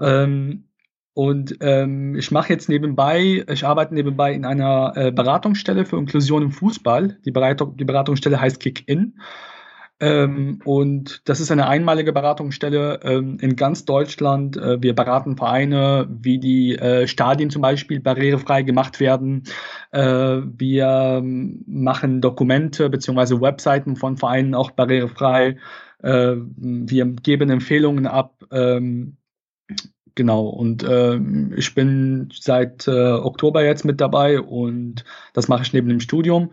Ähm, und ähm, ich mache jetzt nebenbei, ich arbeite nebenbei in einer äh, Beratungsstelle für Inklusion im Fußball. Die, Beratung, die Beratungsstelle heißt Kick-In. Ähm, und das ist eine einmalige Beratungsstelle ähm, in ganz Deutschland. Äh, wir beraten Vereine, wie die äh, Stadien zum Beispiel barrierefrei gemacht werden. Äh, wir machen Dokumente bzw. Webseiten von Vereinen auch barrierefrei. Äh, wir geben Empfehlungen ab. Ähm, genau, und äh, ich bin seit äh, Oktober jetzt mit dabei und das mache ich neben dem Studium.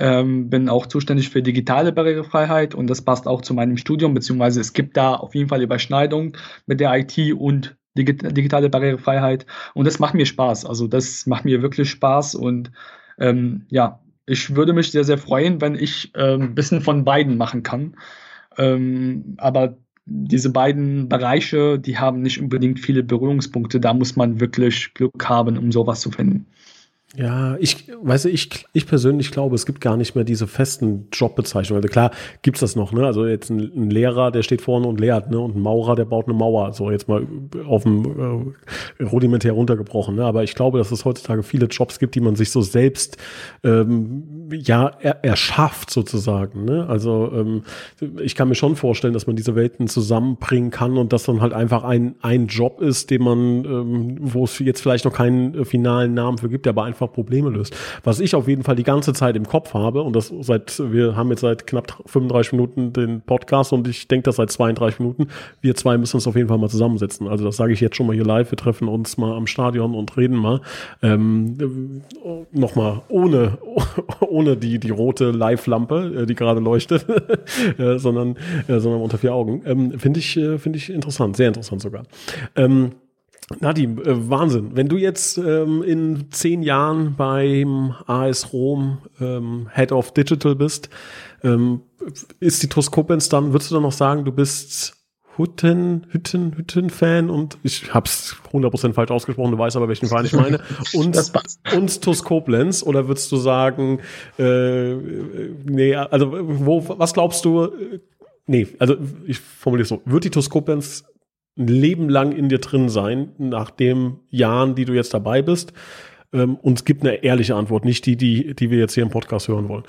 Ähm, bin auch zuständig für digitale Barrierefreiheit und das passt auch zu meinem Studium, beziehungsweise es gibt da auf jeden Fall Überschneidung mit der IT und digitale Barrierefreiheit und das macht mir Spaß. Also das macht mir wirklich Spaß und ähm, ja, ich würde mich sehr, sehr freuen, wenn ich ähm, ein bisschen von beiden machen kann. Ähm, aber diese beiden Bereiche, die haben nicht unbedingt viele Berührungspunkte. Da muss man wirklich Glück haben, um sowas zu finden. Ja, ich weiß ich, ich persönlich glaube, es gibt gar nicht mehr diese festen Jobbezeichnungen. Also klar gibt's das noch, ne? Also jetzt ein, ein, Lehrer, der steht vorne und lehrt, ne? Und ein Maurer, der baut eine Mauer. So jetzt mal auf dem äh, rudimentär runtergebrochen. Ne? Aber ich glaube, dass es heutzutage viele Jobs gibt, die man sich so selbst ähm, ja er, erschafft sozusagen. Ne? Also ähm, ich kann mir schon vorstellen, dass man diese Welten zusammenbringen kann und dass dann halt einfach ein, ein Job ist, den man, ähm, wo es jetzt vielleicht noch keinen äh, finalen Namen für gibt, aber einfach einfach Probleme löst. Was ich auf jeden Fall die ganze Zeit im Kopf habe, und das seit, wir haben jetzt seit knapp 35 Minuten den Podcast und ich denke das seit 32 Minuten, wir zwei müssen uns auf jeden Fall mal zusammensetzen. Also das sage ich jetzt schon mal hier live, wir treffen uns mal am Stadion und reden mal. Ähm, Nochmal ohne, ohne die, die rote Live-Lampe, äh, die gerade leuchtet, äh, sondern, äh, sondern unter vier Augen. Ähm, Finde ich, finde ich interessant, sehr interessant sogar. Ähm, Nadim, äh, Wahnsinn. Wenn du jetzt ähm, in zehn Jahren beim AS Rom ähm, Head of Digital bist, ähm, ist die Toskopenz dann, würdest du dann noch sagen, du bist Hütten, Hütten, Hütten-Fan und ich hab's 100% falsch ausgesprochen, du weißt aber, welchen Verein ich meine. Und, und TuS Koblenz oder würdest du sagen, äh, nee, also wo, was glaubst du, nee, also ich formuliere es so, wird die TuS Koblenz ein Leben lang in dir drin sein, nach den Jahren, die du jetzt dabei bist. Ähm, und es gibt eine ehrliche Antwort, nicht die, die, die wir jetzt hier im Podcast hören wollen.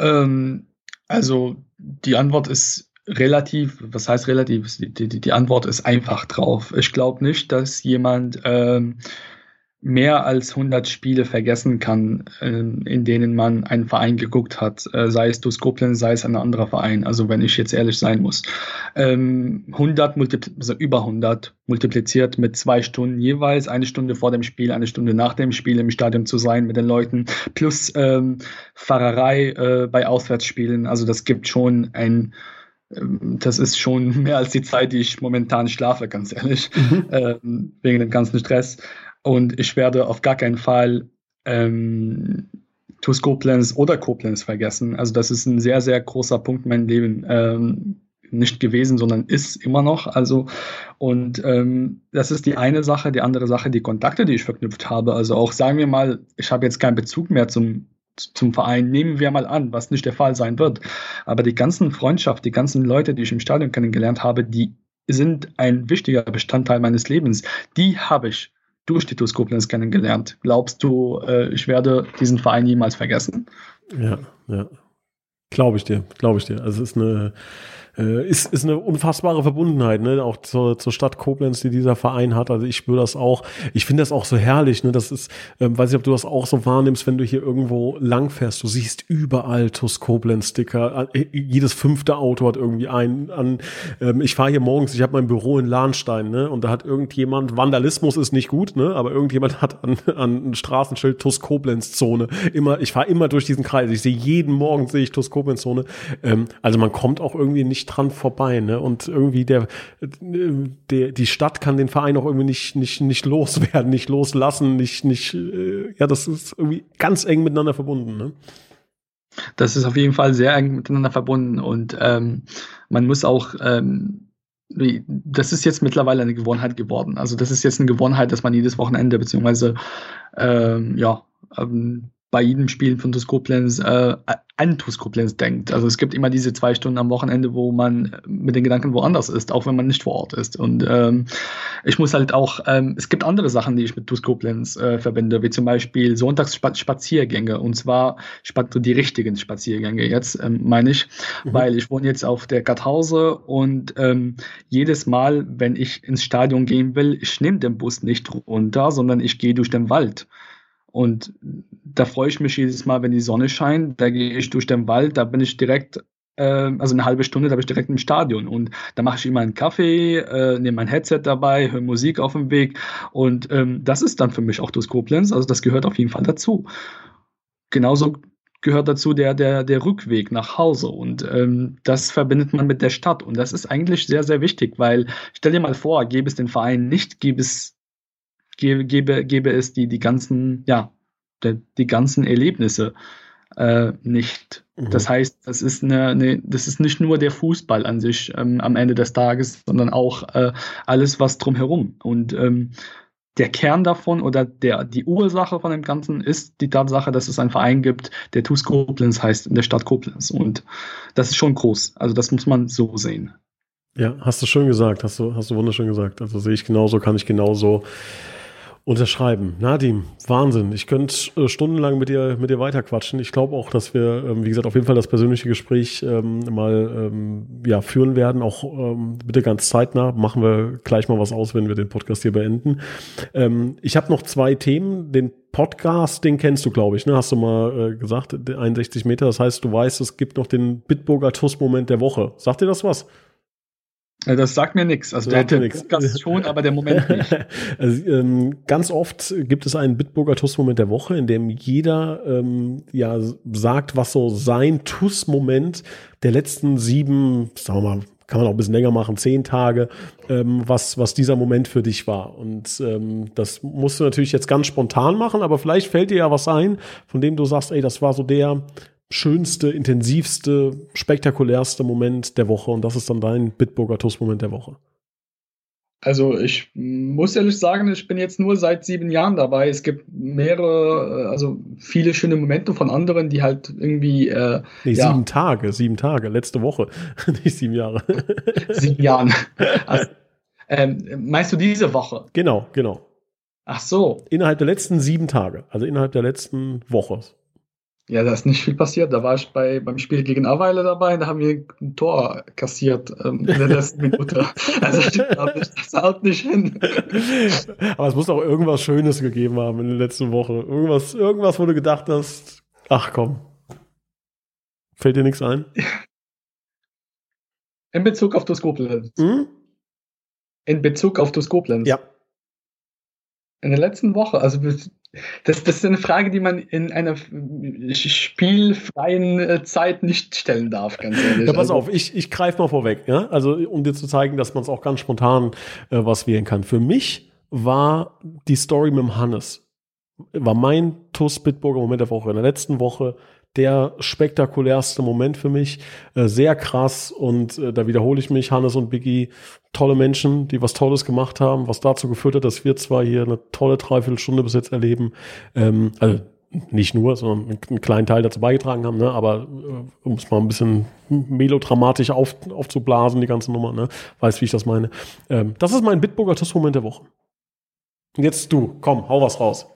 Ähm, also die Antwort ist relativ, was heißt relativ? Die, die, die Antwort ist einfach drauf. Ich glaube nicht, dass jemand ähm, mehr als 100 Spiele vergessen kann, äh, in denen man einen Verein geguckt hat, äh, sei es durch Koblenz, sei es ein anderer Verein, also wenn ich jetzt ehrlich sein muss. Ähm, 100, also über 100 multipliziert mit zwei Stunden jeweils, eine Stunde vor dem Spiel, eine Stunde nach dem Spiel im Stadion zu sein mit den Leuten, plus ähm, Fahrerei äh, bei Auswärtsspielen, also das gibt schon ein ähm, das ist schon mehr als die Zeit, die ich momentan schlafe, ganz ehrlich, mhm. ähm, wegen dem ganzen Stress. Und ich werde auf gar keinen Fall ähm, TuS Koblenz oder Koblenz vergessen. Also das ist ein sehr, sehr großer Punkt in meinem Leben. Ähm, nicht gewesen, sondern ist immer noch. Also, und ähm, das ist die eine Sache. Die andere Sache, die Kontakte, die ich verknüpft habe. Also auch sagen wir mal, ich habe jetzt keinen Bezug mehr zum, zum Verein. Nehmen wir mal an, was nicht der Fall sein wird. Aber die ganzen Freundschaft, die ganzen Leute, die ich im Stadion kennengelernt habe, die sind ein wichtiger Bestandteil meines Lebens. Die habe ich durch die TuS Koblenz kennengelernt. Glaubst du, äh, ich werde diesen Verein jemals vergessen? Ja, ja. Glaube ich dir, glaube ich dir. Also es ist eine äh, ist, ist eine unfassbare Verbundenheit, ne? Auch zur, zur Stadt Koblenz, die dieser Verein hat. Also ich spüre das auch. Ich finde das auch so herrlich, ne? Das ist, ähm, weiß ich, ob du das auch so wahrnimmst, wenn du hier irgendwo langfährst. Du siehst überall TUS Koblenz-Sticker. Äh, jedes fünfte Auto hat irgendwie einen an. Ähm, ich fahre hier morgens, ich habe mein Büro in Lahnstein, ne? Und da hat irgendjemand, Vandalismus ist nicht gut, ne? Aber irgendjemand hat an, an ein Straßenschild TUS Koblenz-Zone. Immer, ich fahre immer durch diesen Kreis. Ich sehe jeden Morgen sehe ich TUS Koblenz-Zone. Ähm, also man kommt auch irgendwie nicht dran vorbei, ne? Und irgendwie der, der, die Stadt kann den Verein auch irgendwie nicht, nicht, nicht loswerden, nicht loslassen, nicht, nicht, äh, ja, das ist irgendwie ganz eng miteinander verbunden, ne? Das ist auf jeden Fall sehr eng miteinander verbunden und ähm, man muss auch, ähm, das ist jetzt mittlerweile eine Gewohnheit geworden. Also das ist jetzt eine Gewohnheit, dass man jedes Wochenende beziehungsweise ähm, ja ähm, bei jedem Spiel von TuS Koblenz äh, an TuS Koblenz denkt. Also es gibt immer diese zwei Stunden am Wochenende, wo man mit den Gedanken woanders ist, auch wenn man nicht vor Ort ist. Und ähm, ich muss halt auch, ähm, es gibt andere Sachen, die ich mit TuS Koblenz äh, verbinde, wie zum Beispiel Sonntagsspaziergänge und zwar die richtigen Spaziergänge jetzt, ähm, meine ich, mhm. weil ich wohne jetzt auf der Gathause und ähm, jedes Mal, wenn ich ins Stadion gehen will, ich nehme den Bus nicht runter, sondern ich gehe durch den Wald. Und da freue ich mich jedes Mal, wenn die Sonne scheint. Da gehe ich durch den Wald, da bin ich direkt, äh, also eine halbe Stunde, da bin ich direkt im Stadion. Und da mache ich immer einen Kaffee, äh, nehme mein Headset dabei, höre Musik auf dem Weg. Und ähm, das ist dann für mich auch das Koblenz. Also das gehört auf jeden Fall dazu. Genauso gehört dazu der, der, der Rückweg nach Hause. Und ähm, das verbindet man mit der Stadt. Und das ist eigentlich sehr, sehr wichtig, weil stell dir mal vor, gäbe es den Verein nicht, gäbe es gäbe, gäbe, gäbe es die, die ganzen, ja, die, die ganzen Erlebnisse äh, nicht. Mhm. Das heißt, das ist eine, eine, das ist nicht nur der Fußball an sich ähm, am Ende des Tages, sondern auch äh, alles, was drumherum. Und ähm, der Kern davon oder der, die Ursache von dem Ganzen ist die Tatsache, dass es einen Verein gibt, der TuS Koblenz heißt, in der Stadt Koblenz. Und das ist schon groß. Also das muss man so sehen. Ja, hast du schön gesagt, hast du, hast du wunderschön gesagt. Also sehe ich genauso, kann ich genauso Unterschreiben. Nadim, Wahnsinn. Ich könnte äh, stundenlang mit dir, mit dir weiterquatschen. Ich glaube auch, dass wir, ähm, wie gesagt, auf jeden Fall das persönliche Gespräch ähm, mal ähm, ja, führen werden. Auch ähm, bitte ganz zeitnah. Machen wir gleich mal was aus, wenn wir den Podcast hier beenden. Ähm, ich habe noch zwei Themen. Den Podcast, den kennst du, glaube ich, ne? Hast du mal äh, gesagt, 61 Meter. Das heißt, du weißt, es gibt noch den Bitburger TUS-Moment der Woche. Sagt dir das was? Das sagt mir nichts. Also der, der Podcast schon, aber der Moment nicht. Also, ähm, ganz oft gibt es einen Bitburger TUS-Moment der Woche, in dem jeder ähm, ja sagt, was so sein TUS-Moment der letzten sieben, sagen wir mal, kann man auch ein bisschen länger machen, zehn Tage, ähm, was, was dieser Moment für dich war. Und ähm, das musst du natürlich jetzt ganz spontan machen, aber vielleicht fällt dir ja was ein, von dem du sagst, ey, das war so der schönste, intensivste, spektakulärste Moment der Woche und das ist dann dein Bitburger TUS-Moment der Woche? Also ich muss ehrlich sagen, ich bin jetzt nur seit sieben Jahren dabei. Es gibt mehrere, also viele schöne Momente von anderen, die halt irgendwie. Äh, nee, ja. sieben Tage, sieben Tage, letzte Woche, nicht sieben Jahre. sieben Jahren. Also, ähm, meinst du diese Woche? Genau, genau. Ach so. Innerhalb der letzten sieben Tage, also innerhalb der letzten Woche. Ja, da ist nicht viel passiert. Da war ich bei, beim Spiel gegen Aweiler dabei, da haben wir ein Tor kassiert ähm, in der letzten Minute. Also ich glaube, das haut nicht hin. Aber es muss auch irgendwas Schönes gegeben haben in der letzten Woche. Irgendwas, irgendwas, wo du gedacht hast, ach komm. Fällt dir nichts ein? In Bezug auf das Koblenz. Hm? In Bezug auf das Koblenz. Ja. In der letzten Woche, also das, das ist eine Frage, die man in einer spielfreien äh, Zeit nicht stellen darf, ganz ehrlich. Ja, pass also, auf, ich, ich greife mal vorweg, ja? also um dir zu zeigen, dass man es auch ganz spontan äh, was wählen kann. Für mich war die Story mit dem Hannes, war mein TUS Bitburger Moment der Woche. In der letzten Woche der spektakulärste Moment für mich. Äh, sehr krass und äh, da wiederhole ich mich, Hannes und Biggie, tolle Menschen, die was Tolles gemacht haben, was dazu geführt hat, dass wir zwar hier eine tolle Dreiviertelstunde bis jetzt erleben. Ähm, also nicht nur, sondern einen kleinen Teil dazu beigetragen haben, ne? aber äh, um es mal ein bisschen melodramatisch auf, aufzublasen, die ganze Nummer, ne? weißt, wie ich das meine. Ähm, das ist mein Bitburger Tuss-Moment der Woche. Jetzt du, komm, hau was raus.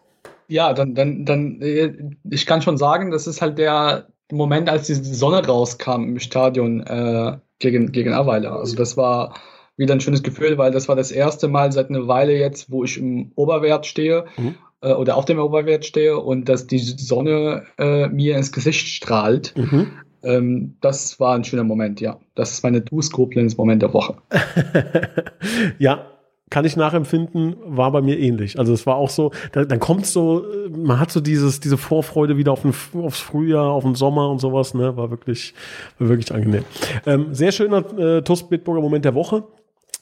Ja, dann, dann, dann, äh, ich kann schon sagen, das ist halt der Moment, als die Sonne rauskam im Stadion äh, gegen, gegen Aweiler. Also das war wieder ein schönes Gefühl, weil das war das erste Mal seit einer Weile jetzt, wo ich im Oberwert stehe mhm. äh, oder auf dem Oberwert stehe und dass die Sonne äh, mir ins Gesicht strahlt. Mhm. Ähm, das war ein schöner Moment, ja. Das ist meine Dus Koblenz Moment der Woche. ja, kann ich nachempfinden, war bei mir ähnlich. Also es war auch so, da, dann kommt so, man hat so dieses, diese Vorfreude wieder auf den, aufs Frühjahr, auf den Sommer und sowas, ne, war wirklich, war wirklich angenehm. Ähm, sehr schöner äh, TUS Bitburger Moment der Woche.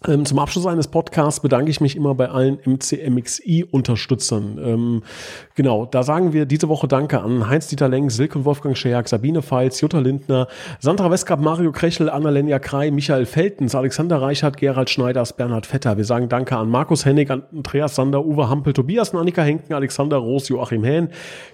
Ähm, zum Abschluss eines Podcasts bedanke ich mich immer bei allen MCMXI-Unterstützern. Ähm, genau, da sagen wir diese Woche Danke an Heinz-Dieter Lenk, Silke und Wolfgang Scherk, Sabine Feitz, Jutta Lindner, Sandra Westgab, Mario Krechel, Annalenja Krei, Michael Feltens, Alexander Reichert, Gerald Schneiders, Bernhard Vetter. Wir sagen Danke an Markus Hennig, Andreas Sander, Uwe Hampel, Tobias Annika Henken, Alexander Roos, Joachim Hähn,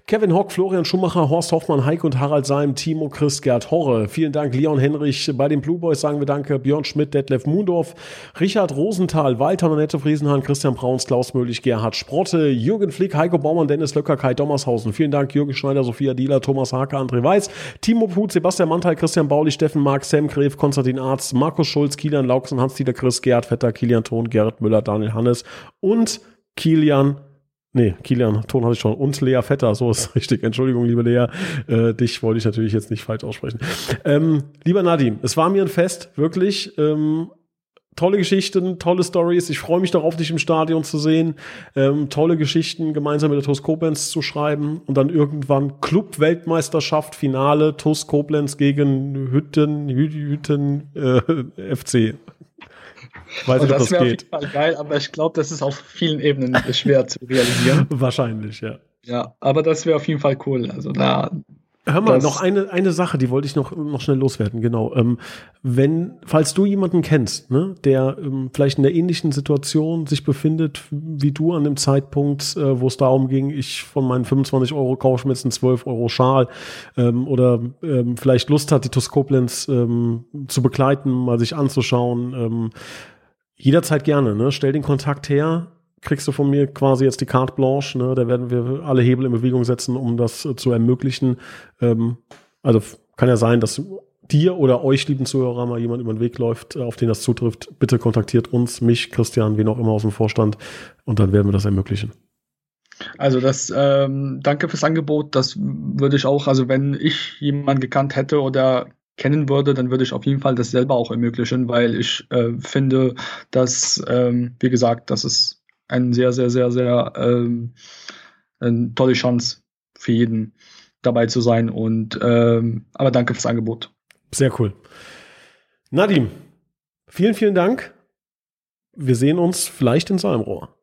Kevin Hock, Florian Schumacher, Horst Hoffmann, Heike und Harald Seim, Timo Chris, Gerd Horre. Vielen Dank, Leon Henrich. Bei den Blue Boys sagen wir Danke, Björn Schmidt, Detlef Mundorf, Richard Rosenthal, Walter Nanette Friesenhahn, Christian Brauns, Klaus Möhlich, Gerhard Sprotte, Jürgen Flick, Heiko Baumann, Dennis Löcker, Kai Dommershausen. Vielen Dank, Jürgen Schneider, Sophia Dieler, Thomas Hake, André Weiß, Timo Put, Sebastian Mantel, Christian Bauli, Steffen Mark, Sam Gref, Konstantin Arzt, Markus Schulz, Kilian Lauksen, Hans-Dieter Chris, Gerhard Vetter, Kilian Thon, Gerrit Müller, Daniel Hannes und Kilian Nee, Kilian, Ton hatte ich schon. Und Lea Vetter, so ist richtig. Entschuldigung, liebe Lea. Äh, dich wollte ich natürlich jetzt nicht falsch aussprechen. Ähm, lieber Nadim, es war mir ein Fest, wirklich. Ähm, tolle Geschichten, tolle Stories. Ich freue mich darauf, dich im Stadion zu sehen. Ähm, tolle Geschichten gemeinsam mit der TuS Koblenz zu schreiben und dann irgendwann Club-Weltmeisterschaft, Finale, TuS Koblenz gegen Hütten, Hütten äh, FC. Weiß nicht, ob das, das geht. Auf jeden Fall geil, aber ich glaube, das ist auf vielen Ebenen schwer zu realisieren. Wahrscheinlich, ja. Ja, aber das wäre auf jeden Fall cool. Also da, Hör mal, noch eine, eine Sache, die wollte ich noch, noch schnell loswerden, genau. Ähm, wenn, falls du jemanden kennst, ne, der ähm, vielleicht in der ähnlichen Situation sich befindet wie du an dem Zeitpunkt, äh, wo es darum ging, ich von meinen 25 Euro kaufe mir jetzt einen 12 Euro Schal ähm, oder ähm, vielleicht Lust hat, die Toskoblenz ähm, zu begleiten, mal sich anzuschauen, ähm, jederzeit gerne, ne? Stell den Kontakt her, kriegst du von mir quasi jetzt die Carte Blanche. Ne? Da werden wir alle Hebel in Bewegung setzen, um das äh, zu ermöglichen. Ähm, also kann ja sein, dass dir oder euch, lieben Zuhörer, mal jemand über den Weg läuft, äh, auf den das zutrifft. Bitte kontaktiert uns, mich, Christian, wen auch immer aus dem Vorstand und dann werden wir das ermöglichen. Also das, ähm, danke fürs Angebot. Das würde ich auch, also wenn ich jemanden gekannt hätte oder kennen würde, dann würde ich auf jeden Fall das selber auch ermöglichen, weil ich äh, finde, dass, ähm, wie gesagt, das ist eine sehr, sehr, sehr, sehr ähm, tolle Chance für jeden dabei zu sein. Und ähm, aber danke fürs Angebot. Sehr cool. Nadim, vielen, vielen Dank. Wir sehen uns vielleicht in Salmrohr.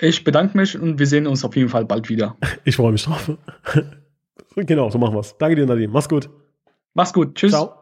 Ich bedanke mich und wir sehen uns auf jeden Fall bald wieder. Ich freue mich drauf. genau, so machen wir es. Danke dir, Nadim. Mach's gut. Mach's gut. Tschüss. Ciao.